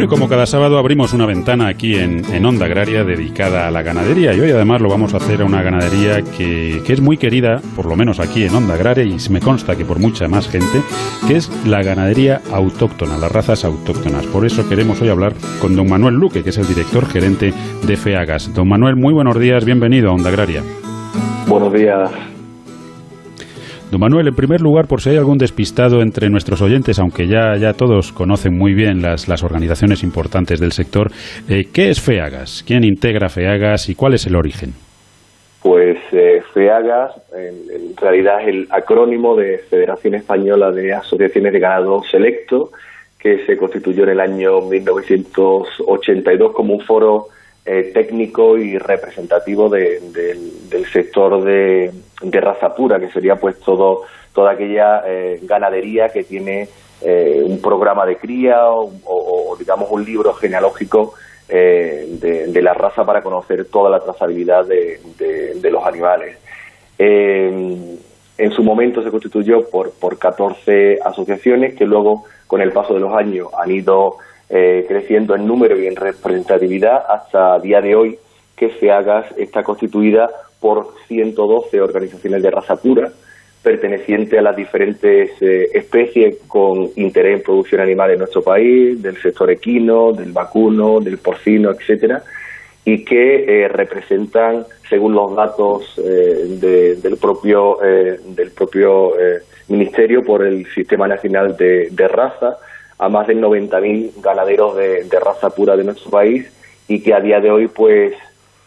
Bueno, como cada sábado abrimos una ventana aquí en, Onda Agraria dedicada a la ganadería y hoy además lo vamos a hacer a una ganadería que, que, es muy querida, por lo menos aquí en Onda Agraria y me consta que por mucha más gente, que es la ganadería autóctona, las razas autóctonas. Por eso queremos hoy hablar con don Manuel Luque, que es el director gerente de FEAGAS. Don Manuel, muy buenos días, bienvenido a Onda Agraria. Buenos días. Don Manuel, en primer lugar, por si hay algún despistado entre nuestros oyentes, aunque ya, ya todos conocen muy bien las, las organizaciones importantes del sector, eh, ¿qué es FEAGAS? ¿Quién integra FEAGAS y cuál es el origen? Pues eh, FEAGAS en, realidad es el acrónimo de Federación Española de Asociaciones de Ganado Selecto, que se constituyó en el año 1982 como un foro eh, técnico y representativo del sector de, raza pura, que sería pues todo toda aquella eh, ganadería que tiene eh, un programa de cría o, digamos un libro genealógico de, la raza para conocer toda la trazabilidad de, de los animales. en su momento se constituyó por, por 14 asociaciones que luego con el paso de los años han ido eh, creciendo en número y en representatividad hasta día de hoy que FEAGAS está constituida por 112 organizaciones de raza pura pertenecientes a las diferentes eh, especies con interés en producción animal en nuestro país, del sector equino, del vacuno, del porcino, etcétera, y que eh, representan, según los datos del propio del propio ministerio por el Sistema Nacional de, de Raza, a más de 90.000 ganaderos de, raza pura de nuestro país y que a día de hoy pues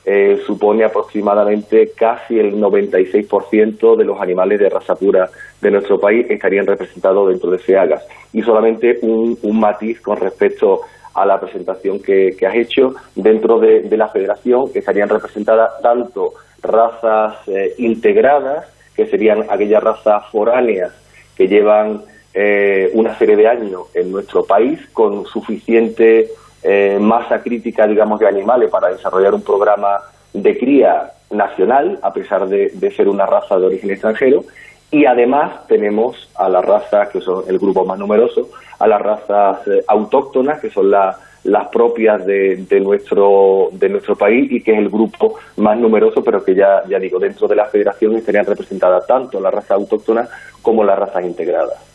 eh, supone aproximadamente casi el 96% de los animales de raza pura de nuestro país estarían representados dentro de FEAGAS. Y solamente un, matiz con respecto a la presentación que, has hecho dentro de, la federación estarían representadas tanto razas eh, integradas, que serían aquellas razas foráneas que llevan eh, una serie de años en nuestro país con suficiente eh, masa crítica, digamos, de animales para desarrollar un programa de cría nacional, a pesar de, ser una raza de origen extranjero, Y además tenemos a las razas, que son el grupo más numeroso, a las razas eh, autóctonas, que son las propias de, nuestro de nuestro país y que es el grupo más numeroso, pero que ya, ya digo, dentro de la federación estarían representadas tanto las razas autóctonas como las razas integradas.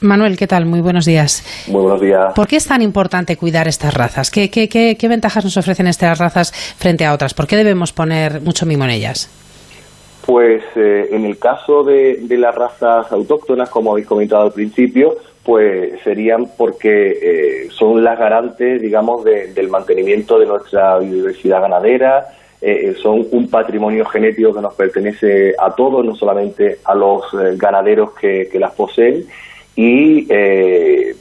Manuel, ¿qué tal? Muy buenos días. Muy buenos días. ¿Por qué es tan importante cuidar estas razas? ¿Qué, qué, qué, ventajas nos ofrecen estas razas frente a otras? ¿Por qué debemos poner mucho mimo en ellas? Pues eh, en el caso de, las razas autóctonas, como habéis comentado al principio, pues serían porque eh, son las garantes, digamos, del mantenimiento de nuestra biodiversidad ganadera, eh, son un patrimonio genético que nos pertenece a todos, no solamente a los ganaderos que, que las poseen, y eh,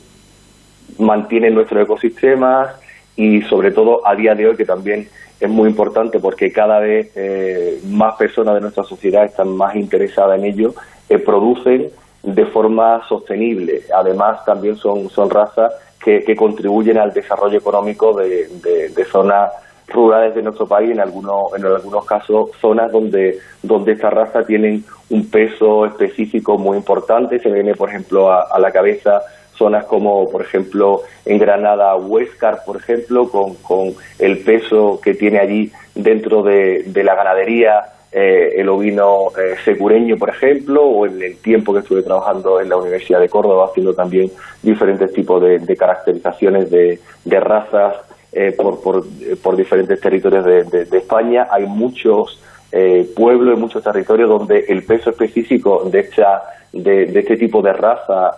mantienen nuestros ecosistemas y sobre todo a día de hoy que también es muy importante porque cada vez eh, más personas de nuestra sociedad están más interesadas en ello, eh, producen de forma sostenible. Además también son, son razas que, contribuyen al desarrollo económico de, de zonas rurales de nuestro país, en algunos, en algunos casos zonas donde, donde esta raza tienen un peso específico muy importante. Se viene, por ejemplo, a, la cabeza zonas como, por ejemplo, en Granada, Huescar, por ejemplo, con, con el peso que tiene allí dentro de, de la ganadería eh, el ovino eh, secureño, por ejemplo, o en el tiempo que estuve trabajando en la Universidad de Córdoba haciendo también diferentes tipos de, caracterizaciones de razas eh, por, por, por, diferentes territorios de, España. Hay muchos eh, pueblos y muchos territorios donde el peso específico de, esta, de, este tipo de raza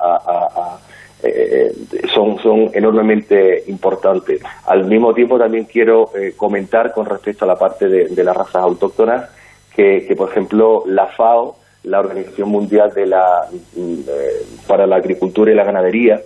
eh, son, son enormemente importantes. Al mismo tiempo también quiero comentar con respecto a la parte de, las razas autóctonas que, por ejemplo, la FAO, la Organización Mundial de la, para la Agricultura y la Ganadería,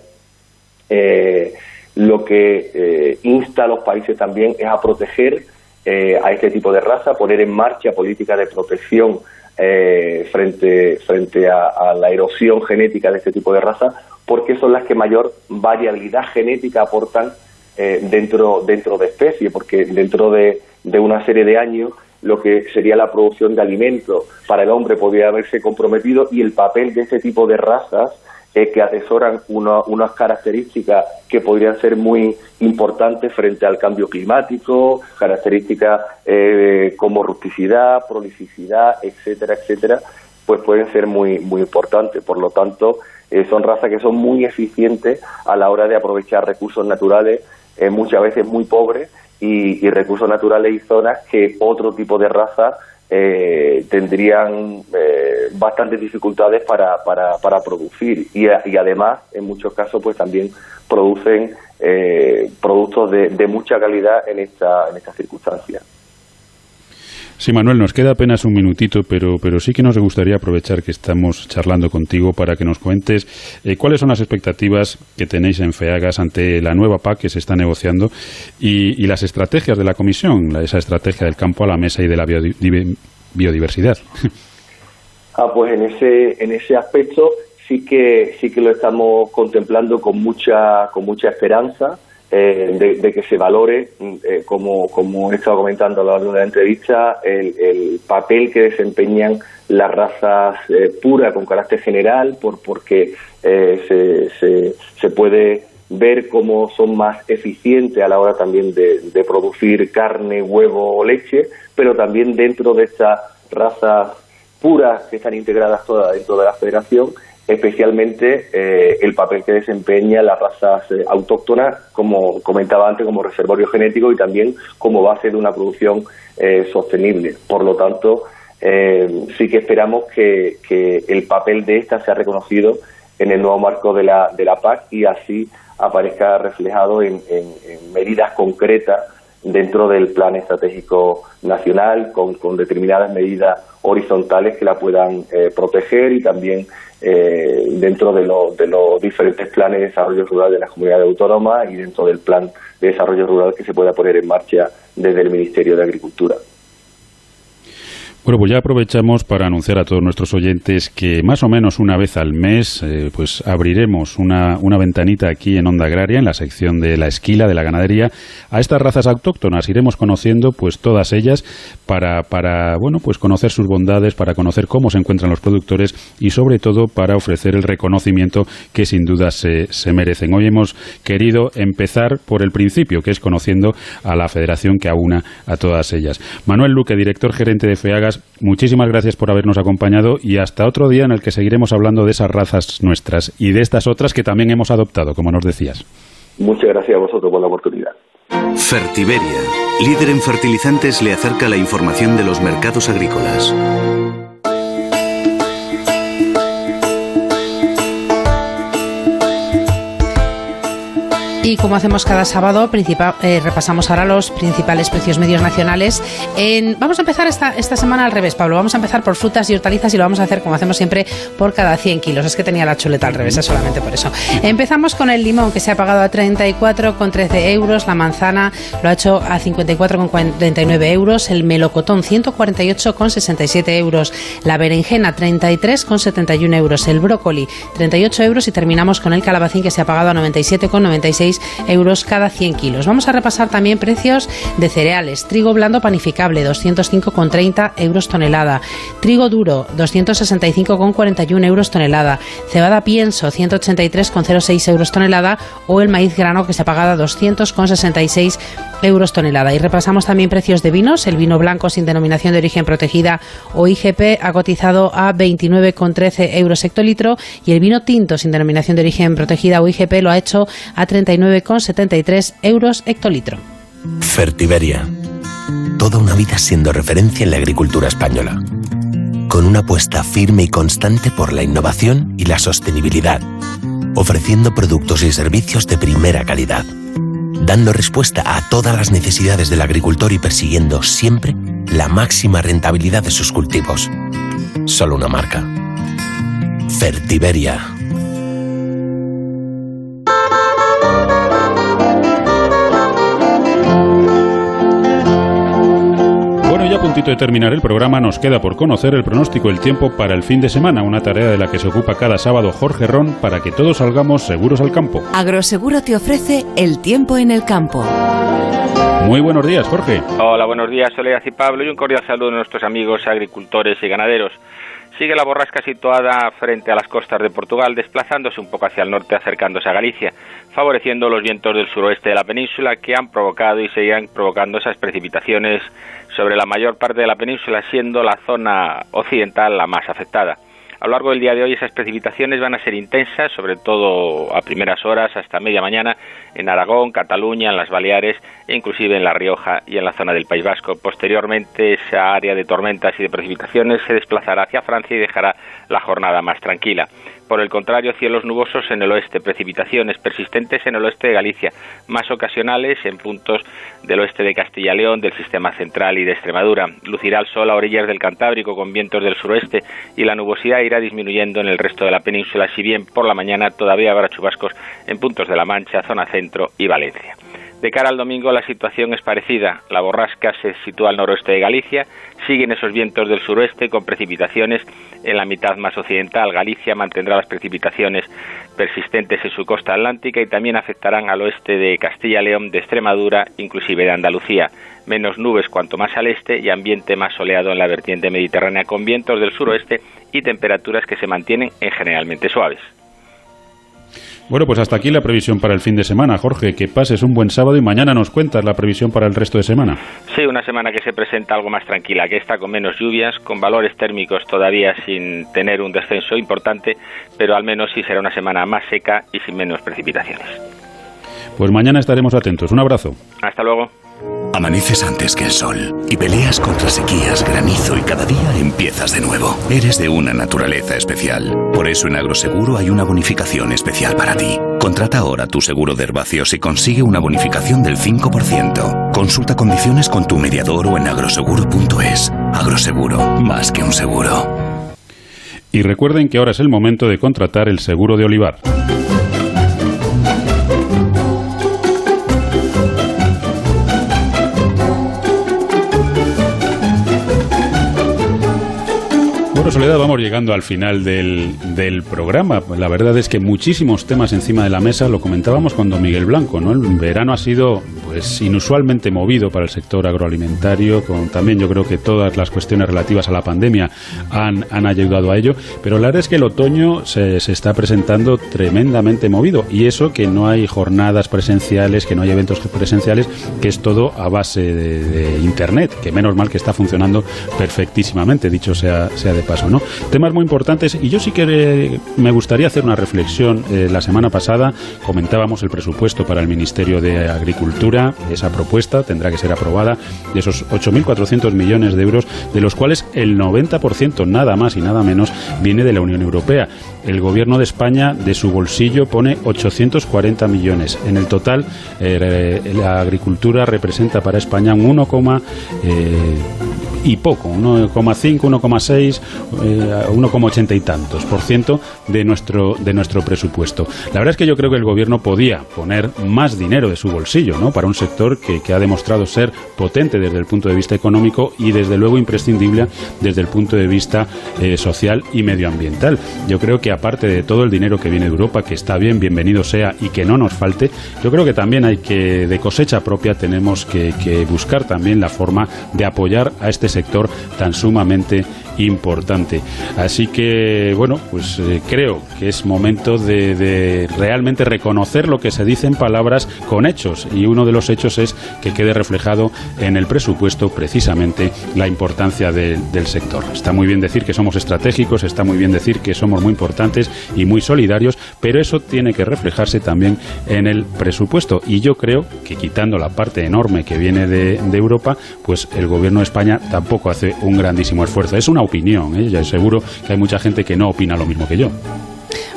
eh, lo que eh, insta a los países también es a proteger eh, a este tipo de raza, poner en marcha políticas de protección eh, frente, frente a, la erosión genética de este tipo de raza, porque son las que mayor variabilidad genética aportan dentro, dentro de especies, porque dentro de, de una serie de años lo que sería la producción de alimentos para el hombre podría haberse comprometido y el papel de este tipo de razas que atesoran unas características que podrían ser muy importantes frente al cambio climático, características eh, como rusticidad, prolificidad, etcétera, etcétera, pues pueden ser muy, muy importantes. Por lo tanto, eh, son razas que son muy eficientes a la hora de aprovechar recursos naturales, eh, muchas veces muy pobres, y, y recursos naturales y zonas que otro tipo de raza eh, tendrían eh, bastantes dificultades para, para, para producir y, y, además en muchos casos pues también producen eh, productos de, de, mucha calidad en esta en estas circunstancias. Sí, Manuel, nos queda apenas un minutito, pero, pero sí que nos gustaría aprovechar que estamos charlando contigo para que nos cuentes eh, cuáles son las expectativas que tenéis en FEAGAS ante la nueva PAC que se está negociando y, las estrategias de la Comisión, esa estrategia del campo a la mesa y de la biodiversidad. Ah, pues en ese, en ese aspecto sí que, sí que lo estamos contemplando con mucha, con mucha esperanza. Eh, de, que se valore, eh, como, como he estado comentando a lo largo de la entrevista, el, papel que desempeñan las razas eh, puras con carácter general, por, porque se, se, puede ver cómo son más eficientes a la hora también de, de producir carne, huevo o leche, pero también dentro de estas razas puras que están integradas todas dentro de la federación, especialmente eh, el papel que desempeña las razas eh, autóctonas, como comentaba antes, como reservorio genético y también como base de una producción eh, sostenible. Por lo tanto, sí que esperamos que, el papel de esta sea reconocido en el nuevo marco de la, de la PAC y así aparezca reflejado en, medidas concretas dentro del plan estratégico nacional con, con determinadas medidas horizontales que la puedan proteger y también eh, dentro de, de los diferentes planes de desarrollo rural de las comunidades autónomas y dentro del plan de desarrollo rural que se pueda poner en marcha desde el Ministerio de Agricultura. Bueno, pues ya aprovechamos para anunciar a todos nuestros oyentes que más o menos una vez al mes eh, pues abriremos una, una, ventanita aquí en Onda Agraria, en la sección de la esquila, de la ganadería, a estas razas autóctonas. Iremos conociendo pues todas ellas para, para bueno, pues conocer sus bondades, para conocer cómo se encuentran los productores y sobre todo para ofrecer el reconocimiento que sin duda se, se merecen. Hoy hemos querido empezar por el principio, que es conociendo a la federación que aúna a todas ellas. Manuel Luque, director gerente de FEAGAS, muchísimas gracias por habernos acompañado y hasta otro día en el que seguiremos hablando de esas razas nuestras y de estas otras que también hemos adoptado, como nos decías. Muchas gracias a vosotros por la oportunidad. Fertiberia, líder en fertilizantes, le acerca la información de los mercados agrícolas. Y como hacemos cada sábado, eh, repasamos ahora los principales precios medios nacionales. vamos a empezar esta, esta semana al revés, Pablo. Vamos a empezar por frutas y hortalizas y lo vamos a hacer como hacemos siempre por cada 100 kilos. Es que tenía la chuleta al revés, es solamente por eso. Empezamos con el limón que se ha pagado a 34,13 euros. La manzana lo ha hecho a 54,49 euros. El melocotón 148,67 euros. La berenjena 33,71 euros. El brócoli 38 euros. Y terminamos con el calabacín que se ha pagado a 97,96 euros cada 100 kilos. Vamos a repasar también precios de cereales. Trigo blando panificable, 205,30 euros tonelada. Trigo duro, 265,41 euros tonelada. Cebada pienso, 183,06 euros tonelada. O el maíz grano que se ha pagado a 200,66 euros tonelada. Y repasamos también precios de vinos. El vino blanco sin denominación de origen protegida o IGP ha cotizado a 29,13 euros hectolitro y el vino tinto sin denominación de origen protegida o IGP lo ha hecho a 39,73 euros hectolitro. Fertiberia. Toda una vida siendo referencia en la agricultura española. Con una apuesta firme y constante por la innovación y la sostenibilidad. Ofreciendo productos y servicios de primera calidad dando respuesta a todas las necesidades del agricultor y persiguiendo siempre la máxima rentabilidad de sus cultivos. Solo una marca. Fertiberia. Puntito de terminar el programa, nos queda por conocer el pronóstico del tiempo para el fin de semana, una tarea de la que se ocupa cada sábado Jorge Ron para que todos salgamos seguros al campo. Agroseguro te ofrece el tiempo en el campo. Muy buenos días, Jorge. Hola, buenos días, Soledad y Pablo, y un cordial saludo a nuestros amigos agricultores y ganaderos. Sigue la borrasca situada frente a las costas de Portugal, desplazándose un poco hacia el norte, acercándose a Galicia, favoreciendo los vientos del suroeste de la península que han provocado y seguirán provocando esas precipitaciones sobre la mayor parte de la península, siendo la zona occidental la más afectada. A lo largo del día de hoy esas precipitaciones van a ser intensas, sobre todo a primeras horas hasta media mañana en Aragón, Cataluña, en las Baleares e inclusive en La Rioja y en la zona del País Vasco. Posteriormente esa área de tormentas y de precipitaciones se desplazará hacia Francia y dejará la jornada más tranquila. Por el contrario, cielos nubosos en el oeste, precipitaciones persistentes en el oeste de Galicia, más ocasionales en puntos del oeste de Castilla y León, del sistema central y de Extremadura. Lucirá el sol a orillas del Cantábrico con vientos del suroeste y la nubosidad irá disminuyendo en el resto de la península, si bien por la mañana todavía habrá chubascos en puntos de La Mancha, zona centro y Valencia. De cara al domingo la situación es parecida. La borrasca se sitúa al noroeste de Galicia, siguen esos vientos del suroeste con precipitaciones en la mitad más occidental. Galicia mantendrá las precipitaciones persistentes en su costa atlántica y también afectarán al oeste de Castilla y León, de Extremadura, inclusive de Andalucía. Menos nubes cuanto más al este y ambiente más soleado en la vertiente mediterránea con vientos del suroeste y temperaturas que se mantienen en generalmente suaves. Bueno, pues hasta aquí la previsión para el fin de semana. Jorge, que pases un buen sábado y mañana nos cuentas la previsión para el resto de semana. Sí, una semana que se presenta algo más tranquila que esta, con menos lluvias, con valores térmicos todavía sin tener un descenso importante, pero al menos sí será una semana más seca y sin menos precipitaciones. Pues mañana estaremos atentos. Un abrazo. Hasta luego. Amaneces antes que el sol y peleas contra sequías, granizo y cada día empiezas de nuevo. Eres de una naturaleza especial. Por eso en Agroseguro hay una bonificación especial para ti. Contrata ahora tu seguro de herbáceos y consigue una bonificación del 5%. Consulta condiciones con tu mediador o en agroseguro.es. Agroseguro, más que un seguro. Y recuerden que ahora es el momento de contratar el seguro de olivar. Bueno, Soledad, vamos llegando al final del, del, programa. La verdad es que muchísimos temas encima de la mesa, lo comentábamos con don Miguel Blanco, ¿no? El verano ha sido pues inusualmente movido para el sector agroalimentario, con también yo creo que todas las cuestiones relativas a la pandemia han, han ayudado a ello, pero la verdad es que el otoño se, se, está presentando tremendamente movido y eso que no hay jornadas presenciales, que no hay eventos presenciales, que es todo a base de, de Internet, que menos mal que está funcionando perfectísimamente, dicho sea, sea de paso, ¿no? Temas muy importantes y yo sí que me gustaría hacer una reflexión. Eh, la semana pasada comentábamos el presupuesto para el Ministerio de Agricultura, esa propuesta tendrá que ser aprobada de esos 8.400 millones de euros, de los cuales el 90%, nada más y nada menos, viene de la Unión Europea. El Gobierno de España, de su bolsillo, pone 840 millones. En el total, eh, la agricultura representa para España un 1, eh, y poco, 1,5, 1,6, eh, 1,80 y tantos por ciento de nuestro, de nuestro presupuesto. La verdad es que yo creo que el gobierno podía poner más dinero de su bolsillo ¿no? para un sector que, que ha demostrado ser potente desde el punto de vista económico y desde luego imprescindible desde el punto de vista eh, social y medioambiental. Yo creo que aparte de todo el dinero que viene de Europa, que está bien, bienvenido sea y que no nos falte, yo creo que también hay que, de cosecha propia, tenemos que, que buscar también la forma de apoyar a este sector tan sumamente importante. Así que, bueno, pues eh, creo que es momento de, de, realmente reconocer lo que se dice en palabras con hechos. Y uno de los hechos es que quede reflejado en el presupuesto precisamente la importancia de, del sector. Está muy bien decir que somos estratégicos, está muy bien decir que somos muy importantes y muy solidarios, pero eso tiene que reflejarse también en el presupuesto. Y yo creo que quitando la parte enorme que viene de, de Europa, pues el gobierno de España tampoco hace un grandísimo esfuerzo. Es una opinión, ¿eh? ya seguro que hay mucha gente que no opina lo mismo que yo.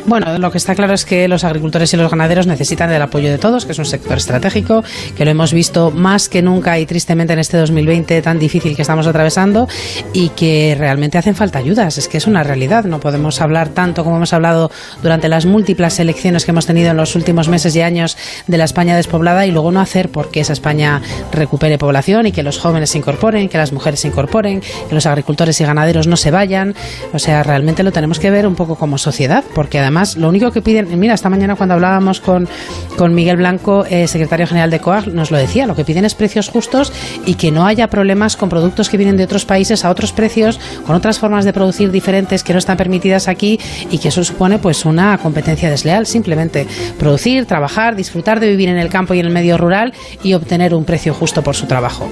Bueno, lo que está claro es que los agricultores y los ganaderos necesitan del apoyo de todos, que es un sector estratégico, que lo hemos visto más que nunca y tristemente en este 2020 tan difícil que estamos atravesando y que realmente hacen falta ayudas. Es que es una realidad. No podemos hablar tanto como hemos hablado durante las múltiples elecciones que hemos tenido en los últimos meses y años de la España despoblada y luego no hacer porque esa España recupere población y que los jóvenes se incorporen, que las mujeres se incorporen, que los agricultores y ganaderos no se vayan. O sea, realmente lo tenemos que ver un poco como sociedad, porque además lo único que piden, mira, esta mañana cuando hablábamos con, con Miguel Blanco, eh, secretario general de COAG, nos lo decía, lo que piden es precios justos y que no haya problemas con productos que vienen de otros países a otros precios, con otras formas de producir diferentes que no están permitidas aquí y que eso supone pues una competencia desleal, simplemente producir, trabajar, disfrutar de vivir en el campo y en el medio rural y obtener un precio justo por su trabajo.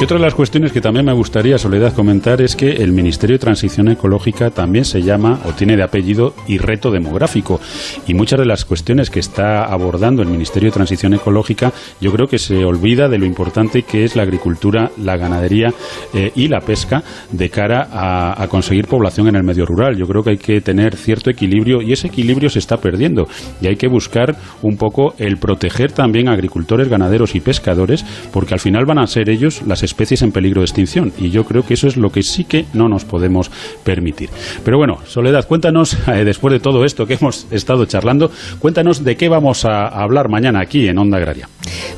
Y otra de las cuestiones que también me gustaría, Soledad, comentar es que el Ministerio de Transición Ecológica también se llama o tiene de apellido y demográfico. Y muchas de las cuestiones que está abordando el Ministerio de Transición Ecológica, yo creo que se olvida de lo importante que es la agricultura, la ganadería eh, y la pesca de cara a, a conseguir población en el medio rural. Yo creo que hay que tener cierto equilibrio y ese equilibrio se está perdiendo. Y hay que buscar un poco el proteger también a agricultores, ganaderos y pescadores, porque al final van a ser ellos las especies en peligro de extinción. Y yo creo que eso es lo que sí que no nos podemos permitir. Pero bueno, Soledad, cuéntanos, eh, después de todo esto que hemos estado charlando, cuéntanos de qué vamos a hablar mañana aquí en Onda Agraria.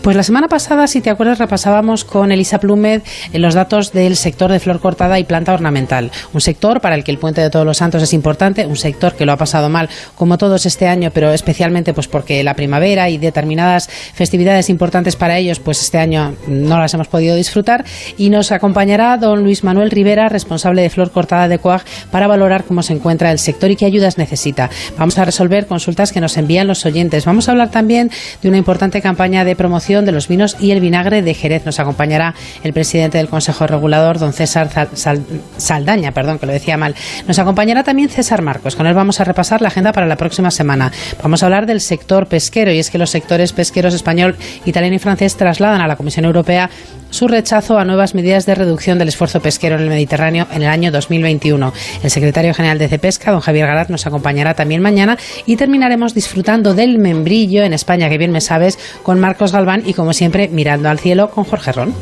Pues la semana pasada, si te acuerdas, repasábamos con Elisa Plumed eh, los datos del sector de flor cortada y planta ornamental. Un sector para el que el Puente de Todos los Santos es importante, un sector que lo ha pasado mal, como todos este año, pero especialmente pues porque la primavera y determinadas festividades importantes para ellos, pues este año no las hemos podido disfrutar. Y nos acompañará don Luis Manuel Rivera, responsable de flor cortada de COAG, para valorar cómo se encuentra el sector y qué ayudas necesita. Vamos a resolver consultas que nos envían los oyentes. Vamos a hablar también de una importante campaña de promoción de los vinos y el vinagre de Jerez. Nos acompañará el presidente del Consejo Regulador, don César Sal Saldaña, perdón, que lo decía mal. Nos acompañará también César Marcos. Con él vamos a repasar la agenda para la próxima semana. Vamos a hablar del sector pesquero y es que los sectores pesqueros español, italiano y francés trasladan a la Comisión Europea su rechazo a nuevas medidas de reducción del esfuerzo pesquero en el Mediterráneo en el año 2021. El secretario general de CEPESCA, don Javier Garat, nos acompañará también mañana y terminaremos disfrutando del membrillo en España, que bien me sabes, con Marcos Galván y como siempre mirando al cielo con Jorge Ron.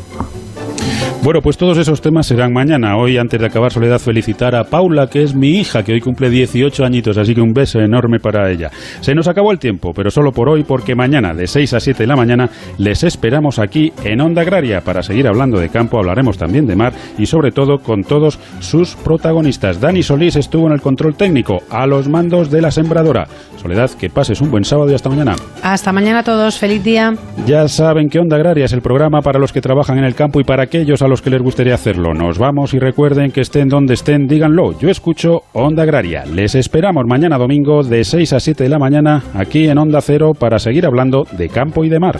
Bueno, pues todos esos temas serán mañana. Hoy, antes de acabar, Soledad, felicitar a Paula, que es mi hija, que hoy cumple 18 añitos, así que un beso enorme para ella. Se nos acabó el tiempo, pero solo por hoy, porque mañana, de 6 a 7 de la mañana, les esperamos aquí en Onda Agraria para seguir hablando de campo, hablaremos también de mar y, sobre todo, con todos sus protagonistas. Dani Solís estuvo en el control técnico, a los mandos de la sembradora. Soledad, que pases un buen sábado y hasta mañana. Hasta mañana a todos, feliz día. Ya saben que Onda Agraria es el programa para los que trabajan en el campo y para aquellos a que les gustaría hacerlo. Nos vamos y recuerden que estén donde estén, díganlo. Yo escucho Onda Agraria. Les esperamos mañana domingo de 6 a 7 de la mañana aquí en Onda Cero para seguir hablando de campo y de mar.